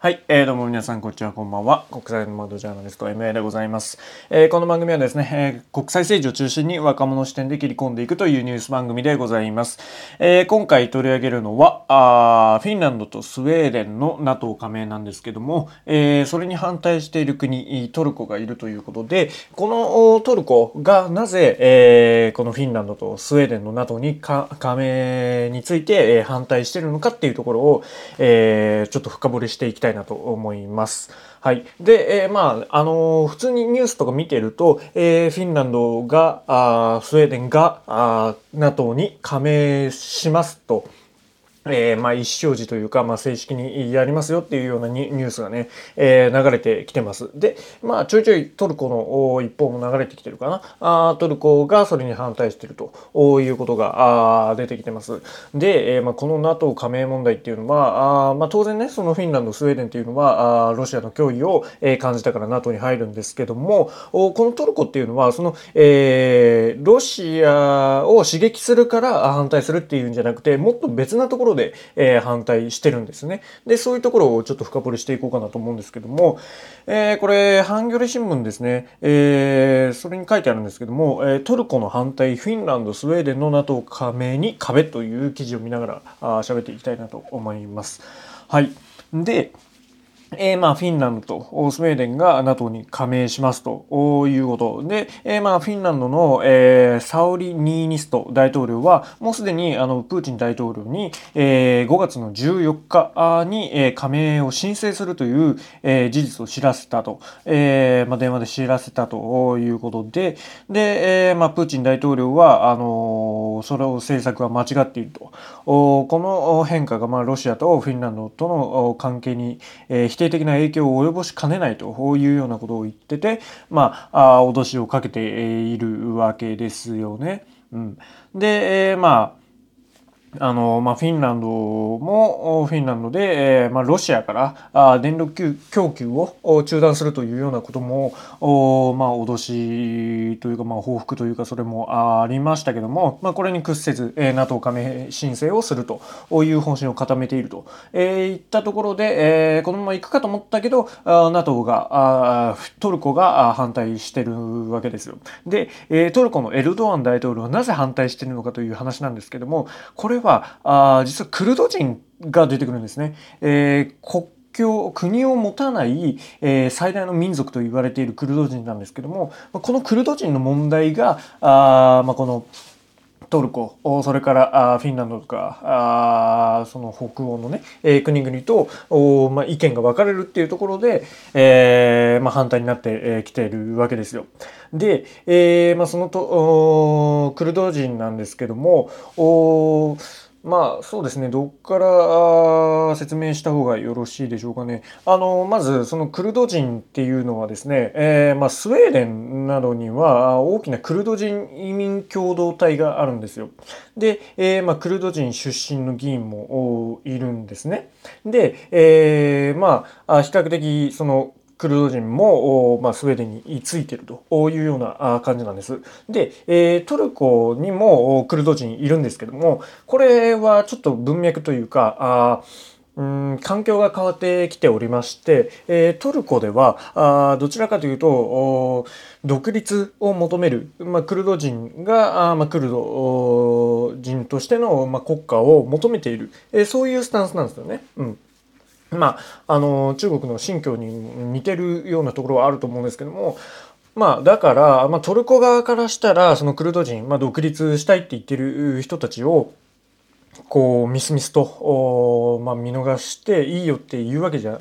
はい、えー、どうも皆さんこんにちはこんばんは。国際の窓ジャーナリスト MA でございます、えー、この番組はですね、えー、国際政治を中心に若者視点で切り込んでいくというニュース番組でございます、えー、今回取り上げるのはあフィンランドとスウェーデンの NATO 加盟なんですけども、えー、それに反対している国トルコがいるということでこのトルコがなぜ、えー、このフィンランドとスウェーデンの NATO に加盟について、えー、反対しているのかっていうところを、えー、ちょっと深掘りしていきたいたいなと思います。はい。で、えー、まあ、あのー、普通にニュースとか見てると、えー、フィンランドが、あスウェーデンが NATO に加盟しますと。えー、まあ、意思表示というか、まあ、正式にやりますよっていうようなニュースがね、えー、流れてきてます。で、まあ、ちょいちょいトルコの一方も流れてきてるかな。あトルコがそれに反対してるということがあ出てきてます。で、えー、まあ、この NATO 加盟問題っていうのは、あまあ、当然ね、そのフィンランド、スウェーデンっていうのは、あロシアの脅威を、えー、感じたから NATO に入るんですけども、おこのトルコっていうのは、その、えー、ロシアを刺激するから反対するっていうんじゃなくて、もっと別なところで、えー、反対してるんですね。で、そういうところをちょっと深掘りしていこうかなと思うんですけども、えー、これ、ハンギョレ新聞ですね、えー、それに書いてあるんですけども、えトルコの反対、フィンランド、スウェーデンの NATO 加盟に壁という記事を見ながら喋っていきたいなと思います。はい。で、えー、まあ、フィンランドとスウェーデンが NATO に加盟しますということ。で、えー、まあ、フィンランドの、えー、サウリ・ニーニスト大統領は、もうすでにあのプーチン大統領に、えー、5月の14日に、えー、加盟を申請するという、えー、事実を知らせたと、えーまあ、電話で知らせたということで、で、えーまあ、プーチン大統領は、あのそれを政策は間違っていると。この変化が、まあ、ロシアとフィンランドとの関係に、えー、定的な影響を及ぼしかねないというようなことを言ってて、まあ、あ脅しをかけているわけですよね。うん、で、えー、まああの、まあ、フィンランドも、フィンランドで、えー、まあ、ロシアからあ電力供給を中断するというようなことも、おまあ、脅しというか、まあ、報復というか、それもありましたけども、まあ、これに屈せず、えー、NATO 加盟申請をするという方針を固めていると、えー、いったところで、えー、このまま行くかと思ったけど、あ NATO があ、トルコが反対してるわけですよ。で、えー、トルコのエルドアン大統領はなぜ反対しているのかという話なんですけども、これはあ実はクルド人が出てくるんですね。えー、国境国を持たない、えー、最大の民族と言われているクルド人なんですけどもこのクルド人の問題があ、まあ、このトルコそれからフィンランドとかその北欧のね、え、国々と、まあ、意見が分かれるっていうところで、えまあ、反対になってき、ているわけですよ。で、えまあ、そのとクルド人なんですけどもおまあそうですねどっから説明した方がよろしいでしょうかね。あのまずそのクルド人っていうのはですね、えー、まあ、スウェーデンなどには大きなクルド人移民共同体があるんですよ。で、えー、まあ、クルド人出身の議員もいるんですね。で、えー、まあ比較的そのクルド人も、まあ、スウェーデンについてるというような感じなんです。で、えー、トルコにもクルド人いるんですけども、これはちょっと文脈というか、あうん環境が変わってきておりまして、えー、トルコではあどちらかというと独立を求める、まあ、クルド人があ、まあ、クルド人としての、まあ、国家を求めている、えー、そういうスタンスなんですよね。うんまあ、あの中国の新疆に似てるようなところはあると思うんですけどもまあだから、まあ、トルコ側からしたらそのクルド人、まあ、独立したいって言ってる人たちをこうミスミスと、まあ、見逃していいよって言うわけじゃ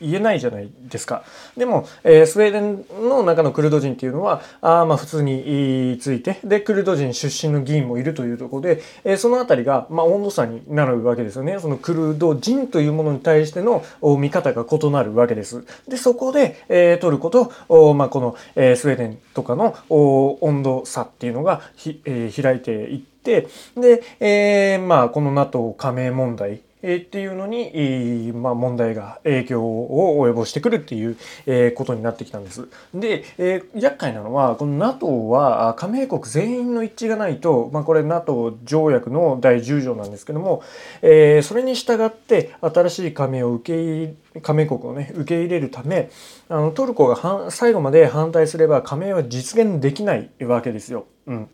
言えないじゃないですか。でも、えー、スウェーデンの中のクルド人っていうのはあまあ普通についてでクルド人出身の議員もいるというところで、えー、その辺りが、まあ、温度差になるわけですよね。そのクルド人というものに対しての見方が異なるわけです。でそこで、えー、トルコと、まあ、この、えー、スウェーデンとかの温度差っていうのがひ、えー、開いていってで、えー、まあ、この NATO 加盟問題、えっていうのに、まあ、問題が影響を及ぼしてくるっていう、えことになってきたんです。で、え厄介なのはこの NATO は加盟国全員の一致がないと、まあ、これ NATO 条約の第10条なんですけども、えそれに従って新しい加盟を受け入れ加盟国をね受け入れるためあのトルコが最後まで反対すれば加盟は実現できないわけですよ。うん、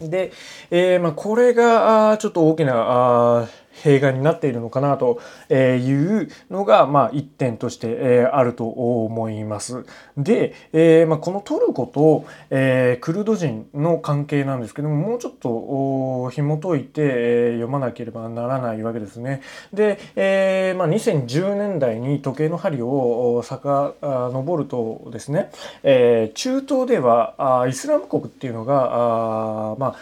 で、えー、まあ、これがちょっと大きなあ弊害になっているのかなというのが、まあ、一点としてあると思います。で、えーまあ、このトルコと、えー、クルド人の関係なんですけどももうちょっと紐解いて読まなければならないわけですね。で、えーまあ、2010年代に時計の針を遡るとですね、えー、中東ではあイスラム国っていうのがあまあ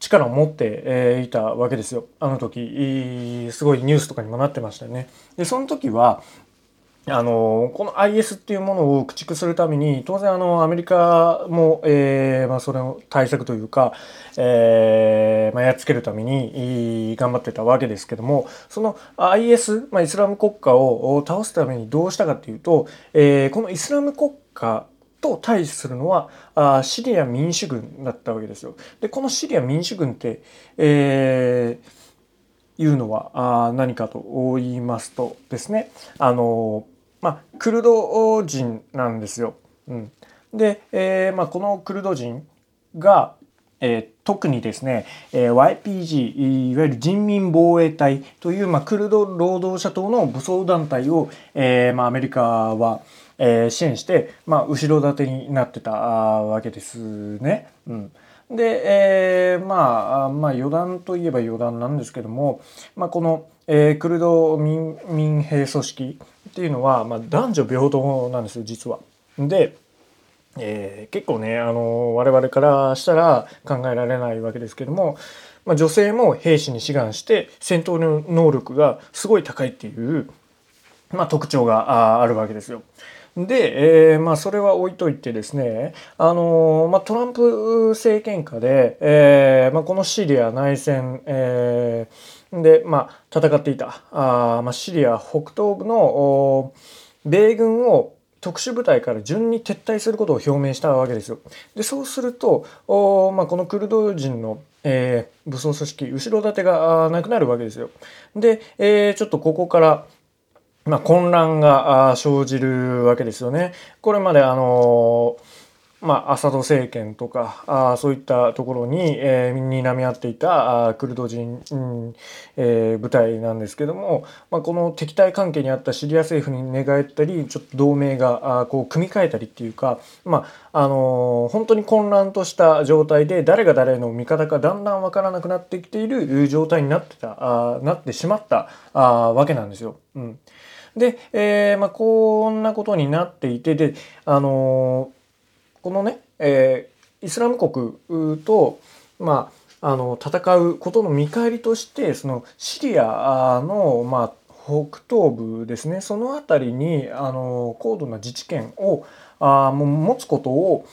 力を持っていたわけですよあの時すごいニュースとかにもなってましたよね。でその時はあのこの IS っていうものを駆逐するために当然あのアメリカも、えーまあ、それの対策というか、えーまあ、やっつけるために頑張ってたわけですけどもその IS、まあ、イスラム国家を倒すためにどうしたかっていうと、えー、このイスラム国家と対峙するのはあシリア民主軍だったわけですよ。でこのシリア民主軍って、えー、いうのはあ何かと言いますとですねあのまあクルド人なんですよ。うん、で、えーまあ、このクルド人が、えー、特にですね、えー、YPG いわゆる人民防衛隊という、まあ、クルド労働者党の武装団体を、えーまあ、アメリカは、えー、支援して、まあ、後ろ盾になってたわけですね。うん、で、えー、まあ、まあ余談といえば余談なんですけども、まあ、この、えー、クルド民民兵組織っていうのは、まあ、男女平等なんですよ実は。でえー、結構ねあの我々からしたら考えられないわけですけども、まあ、女性も兵士に志願して戦闘の能力がすごい高いっていう、まあ、特徴があるわけですよ。で、えー、まあ、それは置いといてですね、あのまあ、トランプ政権下で、えーまあ、このシリア内戦、えー、で、まあ、戦っていたあ、まあ、シリア北東部の米軍を特殊部隊から順に撤退することを表明したわけですよ。でそうするとお、まあ、このクルド人の、えー、武装組織後ろ盾がなくなるわけですよ。で、えー、ちょっとここからまあ、混乱が生じるわけですよね。これまであのまあ、アサド政権とかあそういったところに、えー、睨み合っていたあクルド人、うんえー、部隊なんですけども、まあ、この敵対関係にあったシリア政府に寝返ったりちょっと同盟があこう組み替えたりっていうか、まああのー、本当に混乱とした状態で誰が誰の味方かだんだん分からなくなってきている状態になってたあなってしまったあわけなんですよ。うんで、えー、まあ、こんなことになっていてで、あのー、このね、えー、イスラム国と、まあ、あの戦うことの見返りとしてそのシリアの、まあ、北東部ですねその辺りにあの高度な自治権をあも持つことを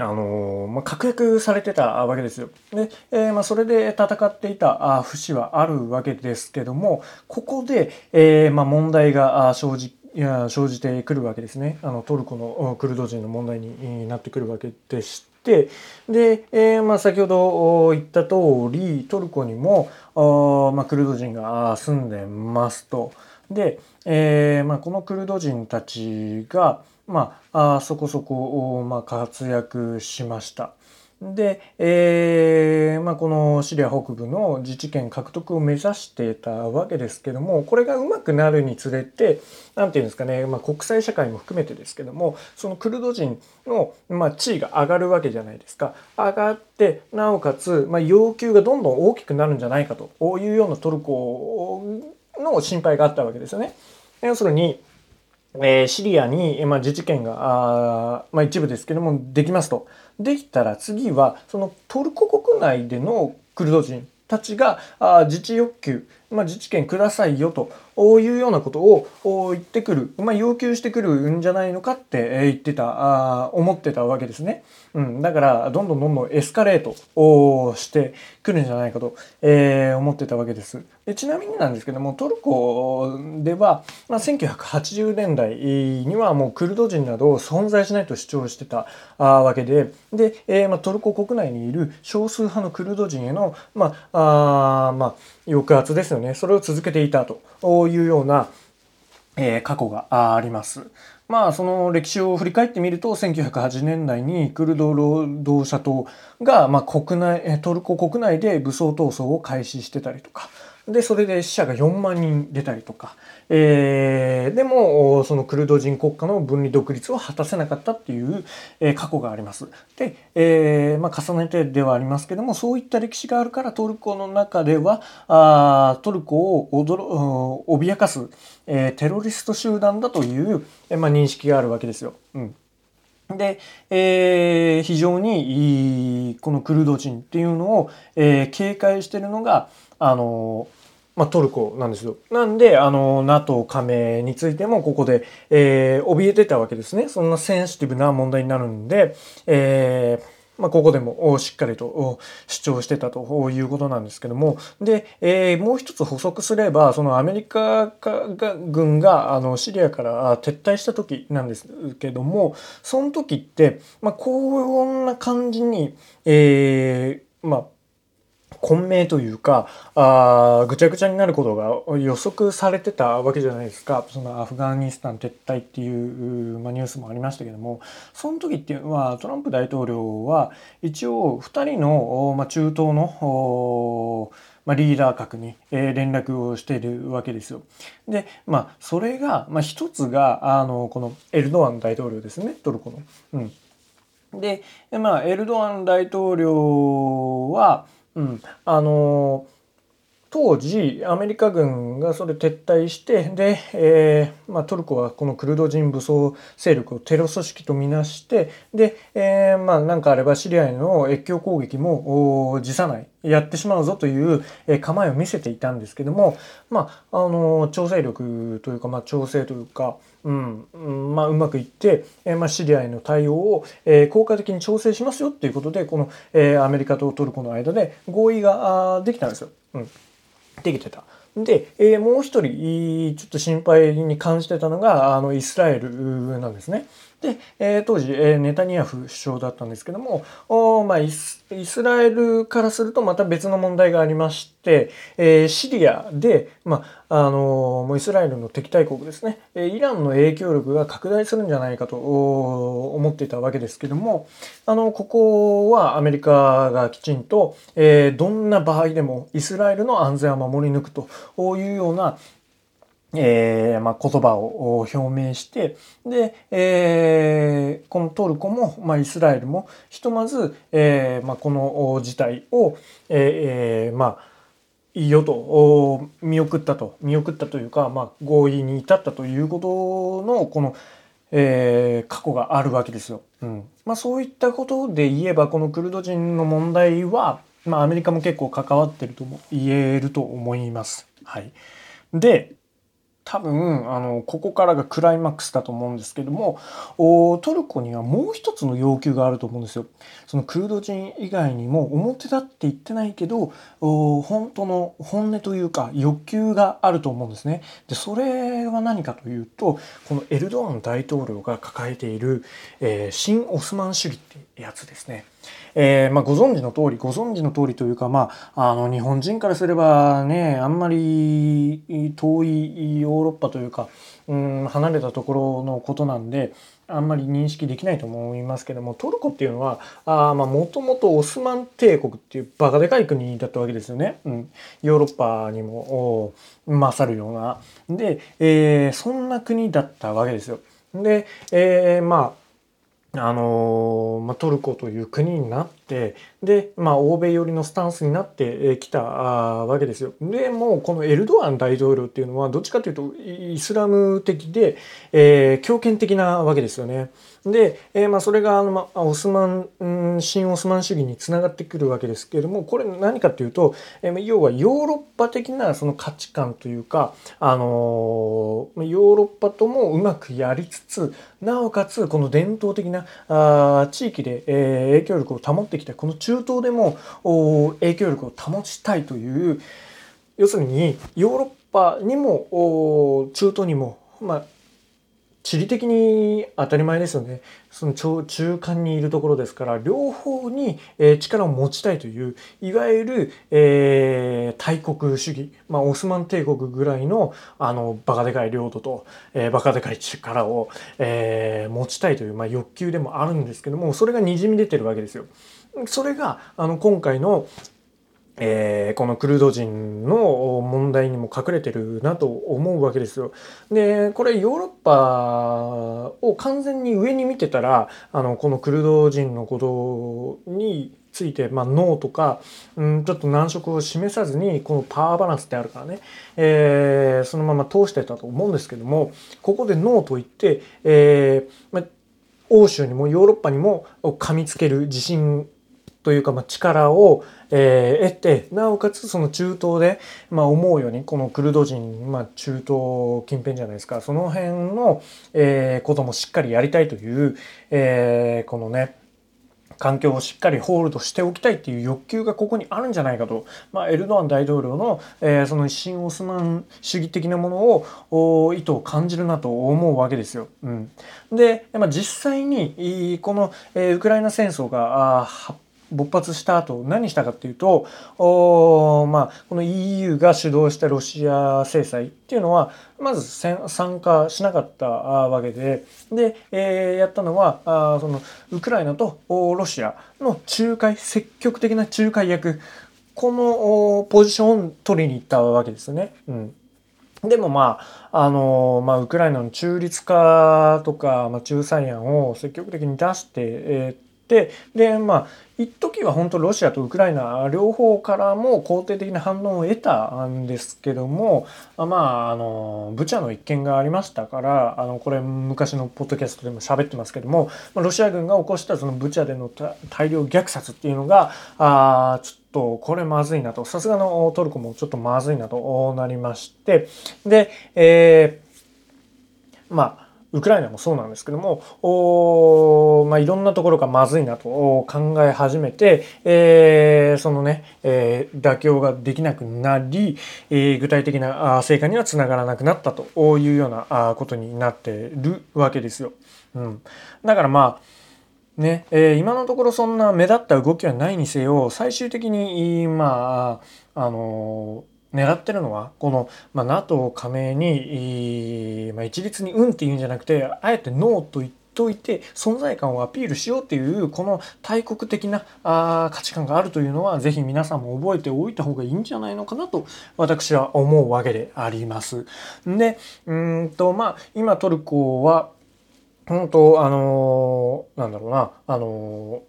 あのまあ、確約されてたわけですよ。で、えー、まあ、それで戦っていた節はあるわけですけどもここで、えー、まあ、問題が生じいや生じてくるわけですねあのトルコのクルド人の問題になってくるわけでしてで、えー、まあ、先ほど言った通りトルコにもあ、まあ、クルド人が住んでますと。で、えーまあ、このクルド人たちがまあ、あそこそこ、まあ、活躍しました。で、えーまあ、このシリア北部の自治権獲得を目指していたわけですけどもこれがうまくなるにつれて何て言うんですかね、まあ、国際社会も含めてですけどもそのクルド人の、まあ、地位が上がるわけじゃないですか上がってなおかつ、まあ、要求がどんどん大きくなるんじゃないかというようなトルコの心配があったわけですよね。要するにえー、シリアに、まあ、自治権があ、まあ、一部ですけどもできますと。できたら次はそのトルコ国内でのクルド人たちがあ自治欲求、まあ、自治権くださいよというようなことを言ってくる、まあ、要求してくるんじゃないのかって言ってたあ思ってたわけですね。うん、だからどんどんどんどんエスカレートをしてくるんじゃないかと、えー、思ってたわけです。でちなみになんですけどもトルコでは、まあ、1980年代にはもうクルド人など存在しないと主張してたあわけでで、えーまあ、トルコ国内にいる少数派のクルド人への、まああまあ、抑圧ですよねそれを続けていたというような、えー、過去があります。まあその歴史を振り返ってみると1908年代にクルド労働者党がまあ国内トルコ国内で武装闘争を開始してたりとかでそれで死者が4万人出たりとか、えー、でもそのクルド人国家の分離独立を果たせなかったっていう、えー、過去があります。で、えーまあ、重ねてではありますけどもそういった歴史があるからトルコの中ではあトルコを驚脅かす、えー、テロリスト集団だという、えーまあ、認識があるわけですよ。うんで、えー、非常にこのクルド人っていうのを、えー、警戒してるのがあのまあ、トルコなんですよ。なんで、あの、NATO 加盟についてもここで、えー、怯えてたわけですね。そんなセンシティブな問題になるんで、えーまあ、ここでもしっかりと主張してたということなんですけども、で、えー、もう一つ補足すれば、そのアメリカが軍があのシリアから撤退した時なんですけども、その時って、まあ、こんな感じに、えー、まあ、混迷というかあぐちゃぐちゃになることが予測されてたわけじゃないですかそのアフガニスタン撤退っていう、まあ、ニュースもありましたけどもその時っていうのはトランプ大統領は一応2人の、まあ、中東のまあ、リーダー格に、えー、連絡をしているわけですよ。で、まあ、それが、まあ、一つが、あの、このエルドアン大統領ですね、トルコの。うん。で、まあ、エルドアン大統領は、うん、あの当時アメリカ軍がそれ撤退してで、えーまあ、トルコはこのクルド人武装勢力をテロ組織とみなしてで、えー、まあ何かあればシリアへの越境攻撃も辞さない。やってしまうぞという構えを見せていたんですけども、まあ、あの調整力というか、まあ、調整というか、うんまあ、うまくいって、えまあ、シリアへの対応を、え、効果的に調整しますよっていうことでこの、え、アメリカとトルコの間で合意ができたんですよ。うんできてた。で、えー、もう一人ちょっと心配に感じてたのがあのイスラエルなんですね。で、えー、当時、えー、ネタニヤフ首相だったんですけどもお、まあ、イスラエルからするとまた別の問題がありまして、えー、シリアで、まああのもうイスラエルの敵対国ですね、えイランの影響力が拡大するんじゃないかと思っていたわけですけどもあのここはアメリカがきちんと、えー、どんな場合でもイスラエルの安全は守り抜くというようなえーまあ、言葉を表明してで、えー、このトルコも、まあ、イスラエルもひとまず、えーまあ、この事態を、えーまあ、いいよと見送ったと見送ったというか、まあ、合意に至ったということのこの、えー、過去があるわけですよ。うんまあ、そういったことで言えばこのクルド人の問題は、まあ、アメリカも結構関わってるとも言えると思います。はい、で多分あのここからがクライマックスだと思うんですけどもトルコにはもう一つの要求があると思うんですよ。そのクルド人以外にも表だって言ってないけど本当の本音というか欲求があると思うんですね。でそれは何かというとこのエルドアン大統領が抱えている、えー、新オスマン主義ってやつですね。えー、まあ、ご存知の通りご存知の通りというか、まあ、あの日本人からすればねあんまり遠いヨーロッパというか、うん、離れたところのことなんであんまり認識できないと思いますけどもトルコっていうのはもともとオスマン帝国っていうバカでかい国だったわけですよね、うん、ヨーロッパにも勝るような。で、えー、そんな国だったわけですよ。で、えー、まああのまあ、トルコという国になっってで、まあ、欧米寄りのスタンスになってきたわけですよ。でもうこのエルドアン大統領っていうのはどっちかというとイスラム的で、えー、強権的なわけですよね。で、えー、まあそれがあの、まあ、オスマン、うん、新オスマン主義につながってくるわけですけれどもこれ何かっていうと、えー、要はヨーロッパ的なその価値観というか、あのー、ヨーロッパともうまくやりつつなおかつこの伝統的なあ地域で、えー、影響力を保ってきたこの中東でも影響力を保ちたいという要するにヨーロッパにも中東にも、まあ、地理的に当たり前ですよね。その中間にいるところですから、両方に力を持ちたいという、いわゆる、えー、大国主義、まあ、オスマン帝国ぐらいの、あの、バカでかい領土と、えー、バカでかい力を、えー、持ちたいという、まあ、欲求でもあるんですけども、それが滲み出てるわけですよ。それが、あの、今回の、えー、このクルド人の問題にも隠れてるなと思うわけですよ。でこれヨーロッパを完全に上に見てたらあのこのクルド人のことについて、まあ、ノーとか、うん、ちょっと難色を示さずにこのパワーバランスってあるからね、えー、そのまま通してたと思うんですけどもここでノーと言って、えーまあ、欧州にもヨーロッパにも噛みつける自信というか、まあ、力を、えー、得てなおかつその中東で、まあ、思うようにこのクルド人、まあ、中東近辺じゃないですか。その辺の、えー、こともしっかりやりたいという、えー、このね環境をしっかりホールドしておきたいっていう欲求がここにあるんじゃないかと、まあ、エルドアン大統領の、えー、その新オスマン主義的なものを意図を感じるなと思うわけですよ。うん、で、まあ、実際にこの、えー、ウクライナ戦争が発勃発した後何したかっていうとお、まあ、この EU が主導したロシア制裁っていうのはまず参加しなかったわけでで、えー、やったのはあそのウクライナとロシアの仲介積極的な仲介役このポジションを取りに行ったわけですよね。うんでもまあ、あの、まあ、ウクライナの中立化とか、まあ、仲裁案を積極的に出して、えー、ででまあ一時は本当ロシアとウクライナ両方からも肯定的な反応を得たんですけどもまああのブチャの一件がありましたからあのこれ昔のポッドキャストでも喋ってますけどもロシア軍が起こしたそのブチャでの大量虐殺っていうのがあちょっとこれまずいなと。さすがのトルコもちょっとまずいなとなりましてで、えー、まあウクライナもそうなんですけどもお、まあ、いろんなところがまずいなと考え始めて、えー、そのね、えー、妥協ができなくなり、えー、具体的な成果にはつながらなくなったというようなことになってるわけですよ。うん、だからまあね、えー、今のところそんな目立った動きはないにせよ最終的にまああのー狙ってるのはこの、まあ、NATO 加盟に、まあ、一律に「うん」って言うんじゃなくてあえて「ノー」と言っておいて存在感をアピールしようっていうこの大国的なあ価値観があるというのは是非皆さんも覚えておいた方がいいんじゃないのかなと私は思うわけであります。でうんとまあ今トルコは本当あのー、なんだろうなあの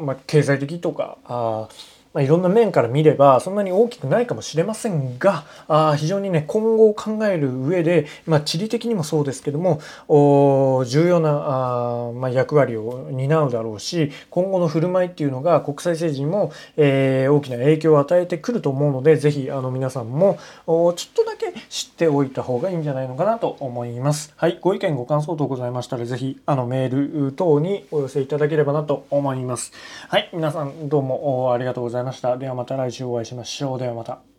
ー、まあ、経済的とかあまあ、いろんな面から見ればそんなに大きくないかもしれませんがあ非常にね今後を考える上で、まあ、地理的にもそうですけども重要なあ、まあ、役割を担うだろうし今後の振る舞いっていうのが国際政治にも、えー、大きな影響を与えてくると思うので是非あの皆さんもちょっとだけ知っておいた方がいいんじゃないのかなと思います。はい、ご意見ご感想等ございましたら是非あのメール等にお寄せいただければなと思います。はい、皆さんどうもありがとうございましい。ました。ではまた来週お会いしましょう。ではまた。